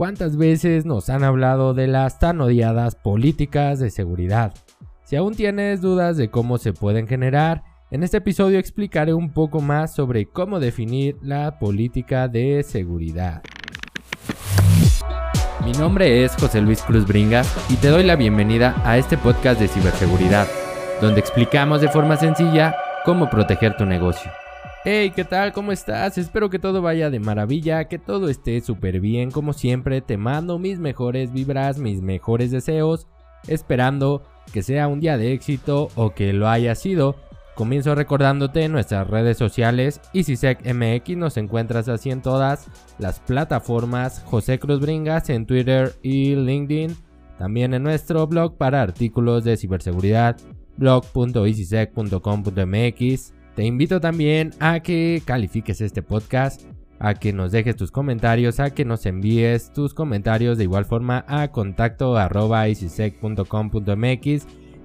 ¿Cuántas veces nos han hablado de las tan odiadas políticas de seguridad? Si aún tienes dudas de cómo se pueden generar, en este episodio explicaré un poco más sobre cómo definir la política de seguridad. Mi nombre es José Luis Cruz Bringas y te doy la bienvenida a este podcast de ciberseguridad, donde explicamos de forma sencilla cómo proteger tu negocio. Hey, ¿qué tal? ¿Cómo estás? Espero que todo vaya de maravilla, que todo esté súper bien. Como siempre, te mando mis mejores vibras, mis mejores deseos, esperando que sea un día de éxito o que lo haya sido. Comienzo recordándote en nuestras redes sociales, MX nos encuentras así en todas las plataformas, José Cruz Bringas en Twitter y LinkedIn, también en nuestro blog para artículos de ciberseguridad, blog.easysec.com.mx te invito también a que califiques este podcast, a que nos dejes tus comentarios, a que nos envíes tus comentarios de igual forma a contacto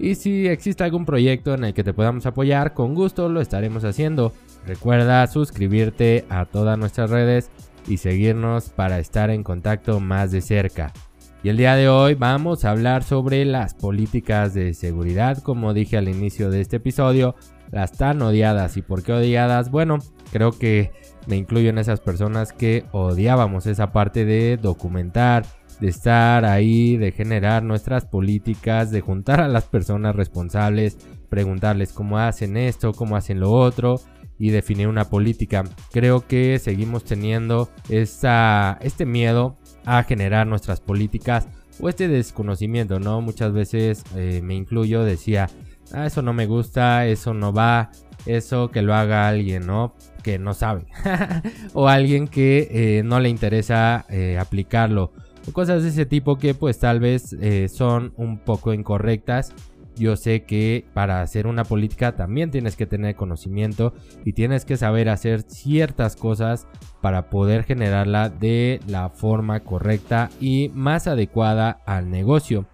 y si existe algún proyecto en el que te podamos apoyar, con gusto lo estaremos haciendo. Recuerda suscribirte a todas nuestras redes y seguirnos para estar en contacto más de cerca. Y el día de hoy vamos a hablar sobre las políticas de seguridad, como dije al inicio de este episodio, las tan odiadas. ¿Y por qué odiadas? Bueno, creo que me incluyo en esas personas que odiábamos esa parte de documentar, de estar ahí, de generar nuestras políticas, de juntar a las personas responsables, preguntarles cómo hacen esto, cómo hacen lo otro y definir una política. Creo que seguimos teniendo este miedo a generar nuestras políticas o este desconocimiento, ¿no? Muchas veces eh, me incluyo, decía, ah, eso no me gusta, eso no va, eso que lo haga alguien, ¿no? Que no sabe. o alguien que eh, no le interesa eh, aplicarlo. O cosas de ese tipo que pues tal vez eh, son un poco incorrectas. Yo sé que para hacer una política también tienes que tener conocimiento y tienes que saber hacer ciertas cosas para poder generarla de la forma correcta y más adecuada al negocio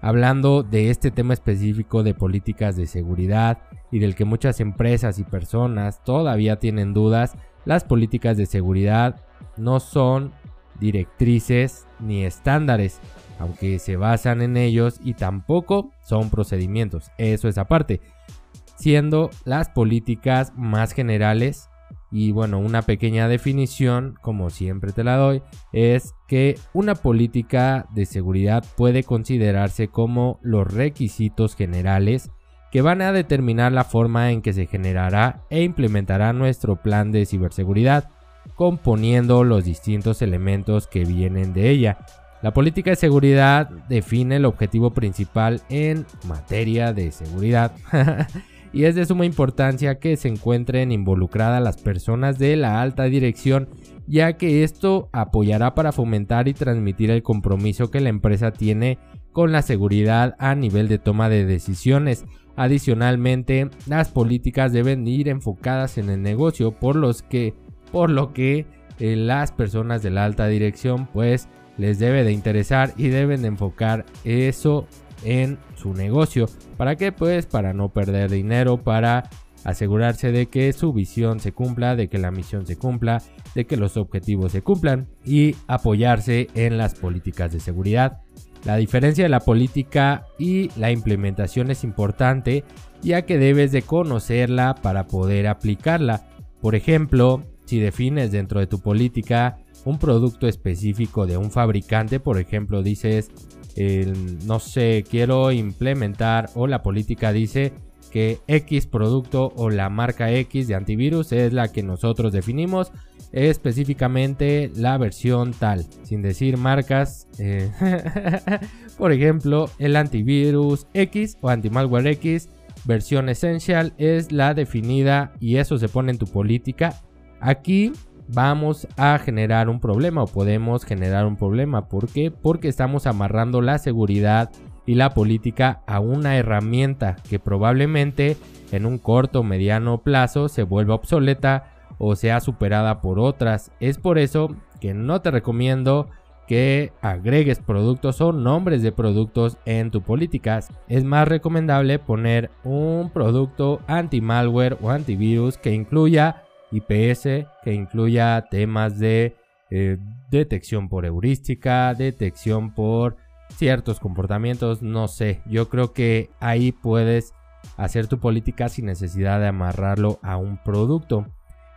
hablando de este tema específico de políticas de seguridad y del que muchas empresas y personas todavía tienen dudas, las políticas de seguridad no son directrices ni estándares, aunque se basan en ellos y tampoco son procedimientos, eso es aparte, siendo las políticas más generales y bueno, una pequeña definición, como siempre te la doy, es que una política de seguridad puede considerarse como los requisitos generales que van a determinar la forma en que se generará e implementará nuestro plan de ciberseguridad, componiendo los distintos elementos que vienen de ella. La política de seguridad define el objetivo principal en materia de seguridad. y es de suma importancia que se encuentren involucradas las personas de la alta dirección ya que esto apoyará para fomentar y transmitir el compromiso que la empresa tiene con la seguridad a nivel de toma de decisiones. Adicionalmente, las políticas deben ir enfocadas en el negocio, por los que por lo que eh, las personas de la alta dirección pues les debe de interesar y deben de enfocar eso en su negocio. ¿Para qué? Pues para no perder dinero, para asegurarse de que su visión se cumpla, de que la misión se cumpla, de que los objetivos se cumplan y apoyarse en las políticas de seguridad. La diferencia de la política y la implementación es importante ya que debes de conocerla para poder aplicarla. Por ejemplo, si defines dentro de tu política un producto específico de un fabricante, por ejemplo, dices no sé, quiero implementar o la política dice que X producto o la marca X de antivirus es la que nosotros definimos, específicamente la versión tal, sin decir marcas. Eh, por ejemplo, el antivirus X o antimalware X, versión esencial es la definida y eso se pone en tu política. Aquí vamos a generar un problema o podemos generar un problema. ¿Por qué? Porque estamos amarrando la seguridad y la política a una herramienta que probablemente en un corto o mediano plazo se vuelva obsoleta o sea superada por otras. Es por eso que no te recomiendo que agregues productos o nombres de productos en tu políticas. Es más recomendable poner un producto anti-malware o antivirus que incluya IPS que incluya temas de eh, detección por heurística, detección por ciertos comportamientos, no sé. Yo creo que ahí puedes hacer tu política sin necesidad de amarrarlo a un producto.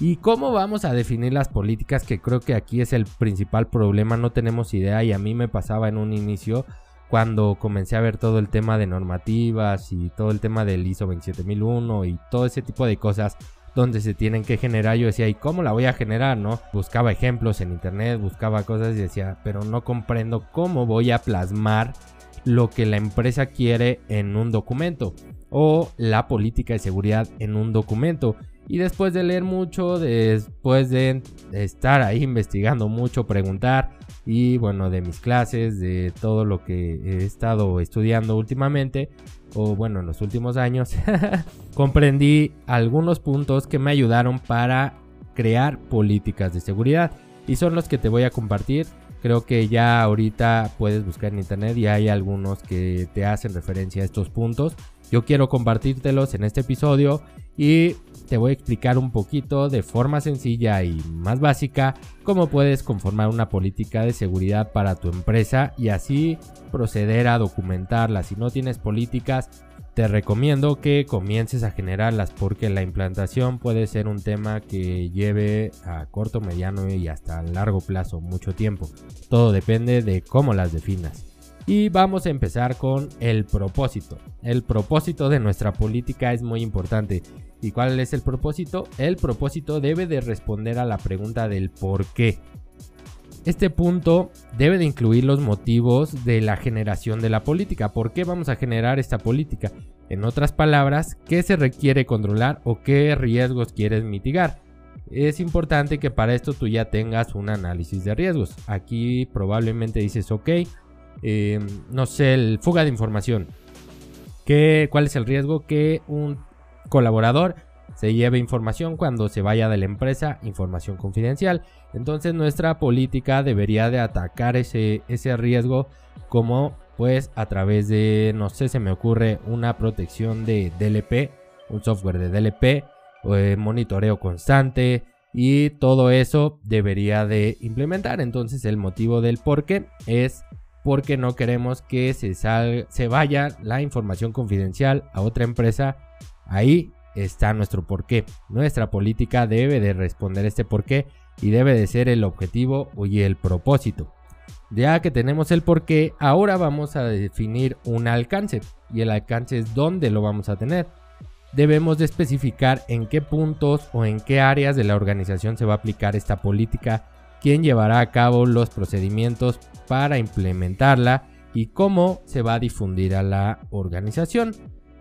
¿Y cómo vamos a definir las políticas? Que creo que aquí es el principal problema, no tenemos idea y a mí me pasaba en un inicio cuando comencé a ver todo el tema de normativas y todo el tema del ISO 27001 y todo ese tipo de cosas donde se tienen que generar, yo decía, ¿y cómo la voy a generar? ¿No? Buscaba ejemplos en internet, buscaba cosas y decía, pero no comprendo cómo voy a plasmar lo que la empresa quiere en un documento o la política de seguridad en un documento. Y después de leer mucho, después de estar ahí investigando mucho, preguntar y bueno, de mis clases, de todo lo que he estado estudiando últimamente, o bueno, en los últimos años, comprendí algunos puntos que me ayudaron para crear políticas de seguridad. Y son los que te voy a compartir. Creo que ya ahorita puedes buscar en internet y hay algunos que te hacen referencia a estos puntos. Yo quiero compartírtelos en este episodio y te voy a explicar un poquito de forma sencilla y más básica cómo puedes conformar una política de seguridad para tu empresa y así proceder a documentarla. Si no tienes políticas, te recomiendo que comiences a generarlas porque la implantación puede ser un tema que lleve a corto, mediano y hasta largo plazo, mucho tiempo. Todo depende de cómo las definas. Y vamos a empezar con el propósito. El propósito de nuestra política es muy importante. ¿Y cuál es el propósito? El propósito debe de responder a la pregunta del por qué. Este punto debe de incluir los motivos de la generación de la política. ¿Por qué vamos a generar esta política? En otras palabras, ¿qué se requiere controlar o qué riesgos quieres mitigar? Es importante que para esto tú ya tengas un análisis de riesgos. Aquí probablemente dices, ok, eh, no sé, el fuga de información. ¿Qué, ¿Cuál es el riesgo? Que un colaborador se lleve información cuando se vaya de la empresa, información confidencial. Entonces nuestra política debería de atacar ese, ese riesgo como pues a través de, no sé, se me ocurre una protección de DLP, un software de DLP, eh, monitoreo constante y todo eso debería de implementar. Entonces el motivo del por qué es porque no queremos que se, se vaya la información confidencial a otra empresa. Ahí está nuestro porqué. Nuestra política debe de responder este porqué y debe de ser el objetivo y el propósito. Ya que tenemos el porqué, ahora vamos a definir un alcance y el alcance es dónde lo vamos a tener. Debemos de especificar en qué puntos o en qué áreas de la organización se va a aplicar esta política quién llevará a cabo los procedimientos para implementarla y cómo se va a difundir a la organización.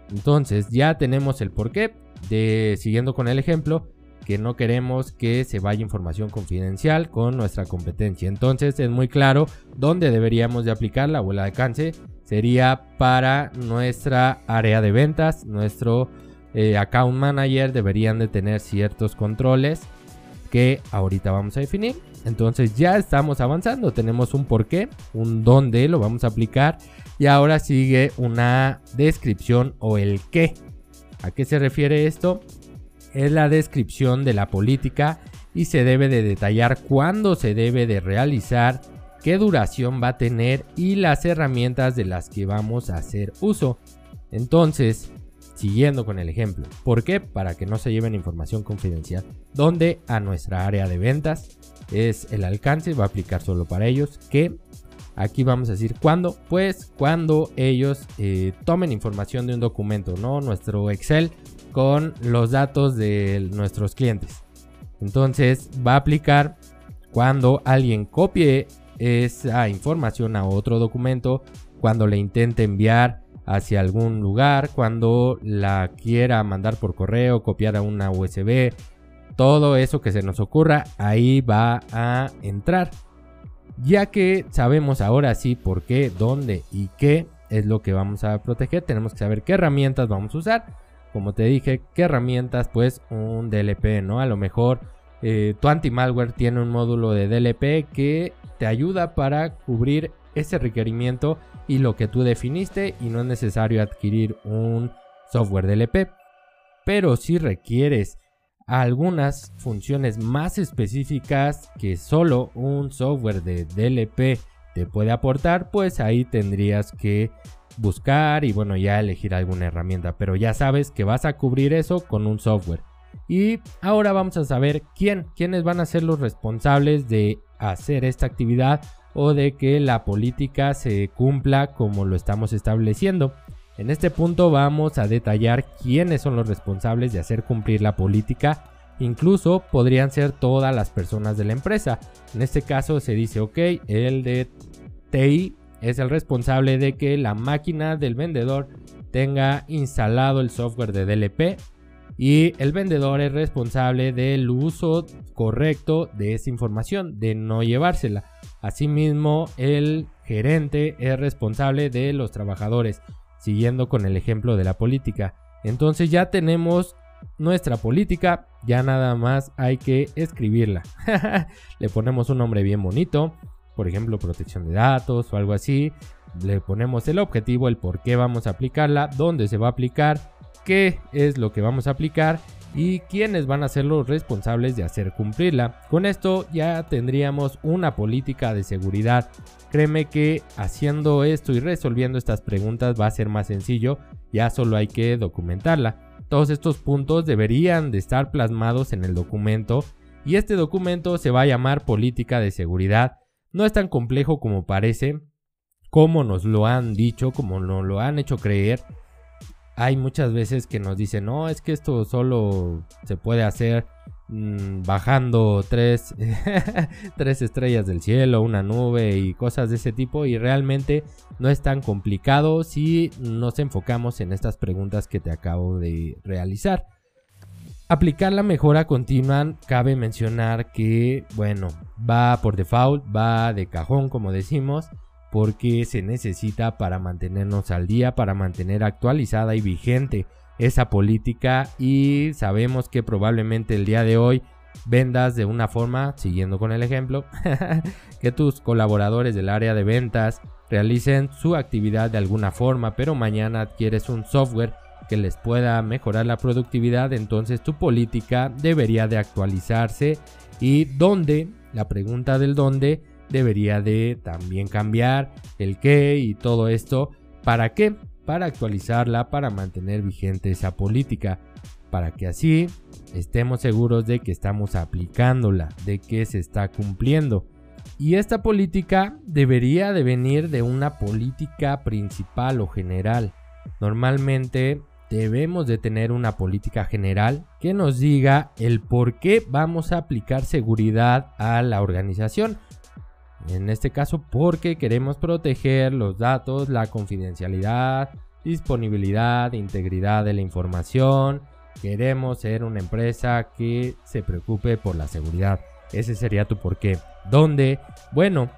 Entonces ya tenemos el porqué de siguiendo con el ejemplo que no queremos que se vaya información confidencial con nuestra competencia. Entonces es muy claro dónde deberíamos de aplicarla o el alcance sería para nuestra área de ventas, nuestro eh, account manager deberían de tener ciertos controles que ahorita vamos a definir. Entonces ya estamos avanzando, tenemos un porqué, un dónde lo vamos a aplicar y ahora sigue una descripción o el qué. ¿A qué se refiere esto? Es la descripción de la política y se debe de detallar cuándo se debe de realizar, qué duración va a tener y las herramientas de las que vamos a hacer uso. Entonces, Siguiendo con el ejemplo. ¿Por qué? Para que no se lleven información confidencial. Donde a nuestra área de ventas es el alcance, va a aplicar solo para ellos. Que aquí vamos a decir cuándo. Pues cuando ellos eh, tomen información de un documento, ¿no? Nuestro Excel con los datos de nuestros clientes. Entonces va a aplicar cuando alguien copie esa información a otro documento, cuando le intente enviar hacia algún lugar, cuando la quiera mandar por correo, copiar a una USB, todo eso que se nos ocurra, ahí va a entrar. Ya que sabemos ahora sí por qué, dónde y qué es lo que vamos a proteger, tenemos que saber qué herramientas vamos a usar. Como te dije, qué herramientas, pues un DLP, ¿no? A lo mejor eh, tu anti-malware tiene un módulo de DLP que te ayuda para cubrir ese requerimiento y lo que tú definiste y no es necesario adquirir un software DLP. Pero si requieres algunas funciones más específicas que solo un software de DLP te puede aportar, pues ahí tendrías que buscar y bueno, ya elegir alguna herramienta, pero ya sabes que vas a cubrir eso con un software. Y ahora vamos a saber quién, quiénes van a ser los responsables de hacer esta actividad o de que la política se cumpla como lo estamos estableciendo. En este punto vamos a detallar quiénes son los responsables de hacer cumplir la política. Incluso podrían ser todas las personas de la empresa. En este caso se dice, ok, el de TI es el responsable de que la máquina del vendedor tenga instalado el software de DLP y el vendedor es responsable del uso correcto de esa información, de no llevársela. Asimismo, el gerente es responsable de los trabajadores, siguiendo con el ejemplo de la política. Entonces ya tenemos nuestra política, ya nada más hay que escribirla. Le ponemos un nombre bien bonito, por ejemplo, protección de datos o algo así. Le ponemos el objetivo, el por qué vamos a aplicarla, dónde se va a aplicar, qué es lo que vamos a aplicar y quiénes van a ser los responsables de hacer cumplirla. Con esto ya tendríamos una política de seguridad. Créeme que haciendo esto y resolviendo estas preguntas va a ser más sencillo, ya solo hay que documentarla. Todos estos puntos deberían de estar plasmados en el documento y este documento se va a llamar política de seguridad no es tan complejo como parece, como nos lo han dicho, como nos lo han hecho creer. Hay muchas veces que nos dicen, no, es que esto solo se puede hacer mm, bajando tres, tres estrellas del cielo, una nube y cosas de ese tipo. Y realmente no es tan complicado si nos enfocamos en estas preguntas que te acabo de realizar. Aplicar la mejora continua, cabe mencionar que, bueno, va por default, va de cajón, como decimos, porque se necesita para mantenernos al día, para mantener actualizada y vigente esa política. Y sabemos que probablemente el día de hoy vendas de una forma, siguiendo con el ejemplo, que tus colaboradores del área de ventas realicen su actividad de alguna forma, pero mañana adquieres un software que les pueda mejorar la productividad, entonces tu política debería de actualizarse. Y dónde, la pregunta del dónde debería de también cambiar, el qué y todo esto, ¿para qué? Para actualizarla, para mantener vigente esa política, para que así estemos seguros de que estamos aplicándola, de que se está cumpliendo. Y esta política debería de venir de una política principal o general. Normalmente debemos de tener una política general que nos diga el por qué vamos a aplicar seguridad a la organización. En este caso porque queremos proteger los datos, la confidencialidad, disponibilidad, integridad de la información. Queremos ser una empresa que se preocupe por la seguridad. Ese sería tu porqué. ¿Dónde? Bueno,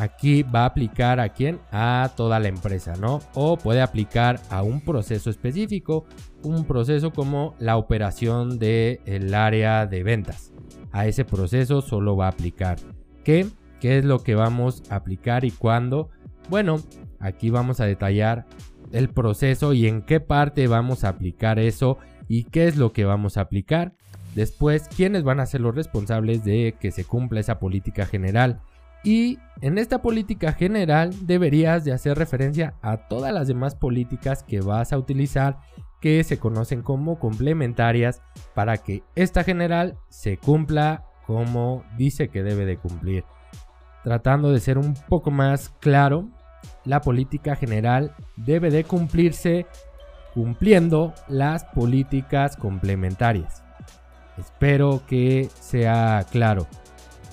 Aquí va a aplicar a quién? A toda la empresa, ¿no? O puede aplicar a un proceso específico, un proceso como la operación del área de ventas. A ese proceso solo va a aplicar. ¿Qué? ¿Qué es lo que vamos a aplicar y cuándo? Bueno, aquí vamos a detallar el proceso y en qué parte vamos a aplicar eso y qué es lo que vamos a aplicar. Después, quiénes van a ser los responsables de que se cumpla esa política general y en esta política general deberías de hacer referencia a todas las demás políticas que vas a utilizar que se conocen como complementarias para que esta general se cumpla como dice que debe de cumplir. Tratando de ser un poco más claro, la política general debe de cumplirse cumpliendo las políticas complementarias. Espero que sea claro.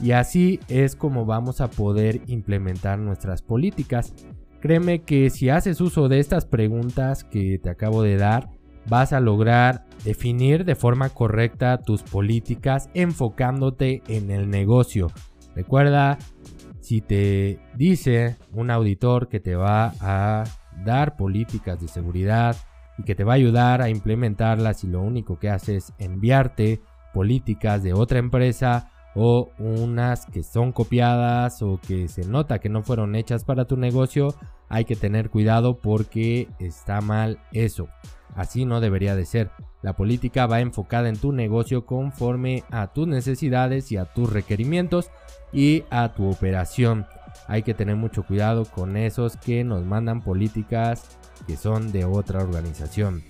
Y así es como vamos a poder implementar nuestras políticas. Créeme que si haces uso de estas preguntas que te acabo de dar, vas a lograr definir de forma correcta tus políticas enfocándote en el negocio. Recuerda, si te dice un auditor que te va a dar políticas de seguridad y que te va a ayudar a implementarlas y lo único que hace es enviarte políticas de otra empresa o unas que son copiadas o que se nota que no fueron hechas para tu negocio, hay que tener cuidado porque está mal eso. Así no debería de ser. La política va enfocada en tu negocio conforme a tus necesidades y a tus requerimientos y a tu operación. Hay que tener mucho cuidado con esos que nos mandan políticas que son de otra organización.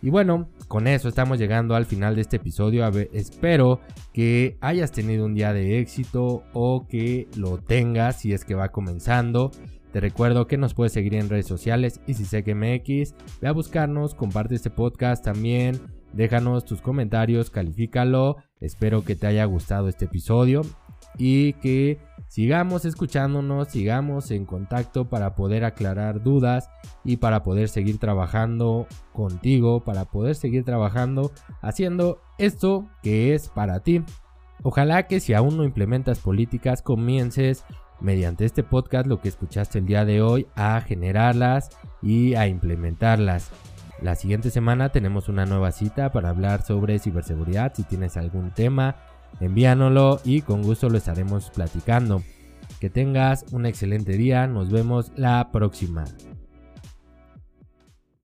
Y bueno, con eso estamos llegando al final de este episodio. espero que hayas tenido un día de éxito o que lo tengas si es que va comenzando. Te recuerdo que nos puedes seguir en redes sociales y si sé que MX, ve a buscarnos, comparte este podcast también, déjanos tus comentarios, califícalo. Espero que te haya gustado este episodio y que sigamos escuchándonos, sigamos en contacto para poder aclarar dudas y para poder seguir trabajando contigo, para poder seguir trabajando haciendo esto que es para ti. Ojalá que si aún no implementas políticas comiences mediante este podcast lo que escuchaste el día de hoy a generarlas y a implementarlas. La siguiente semana tenemos una nueva cita para hablar sobre ciberseguridad. Si tienes algún tema, envíanoslo y con gusto lo estaremos platicando. Que tengas un excelente día, nos vemos la próxima.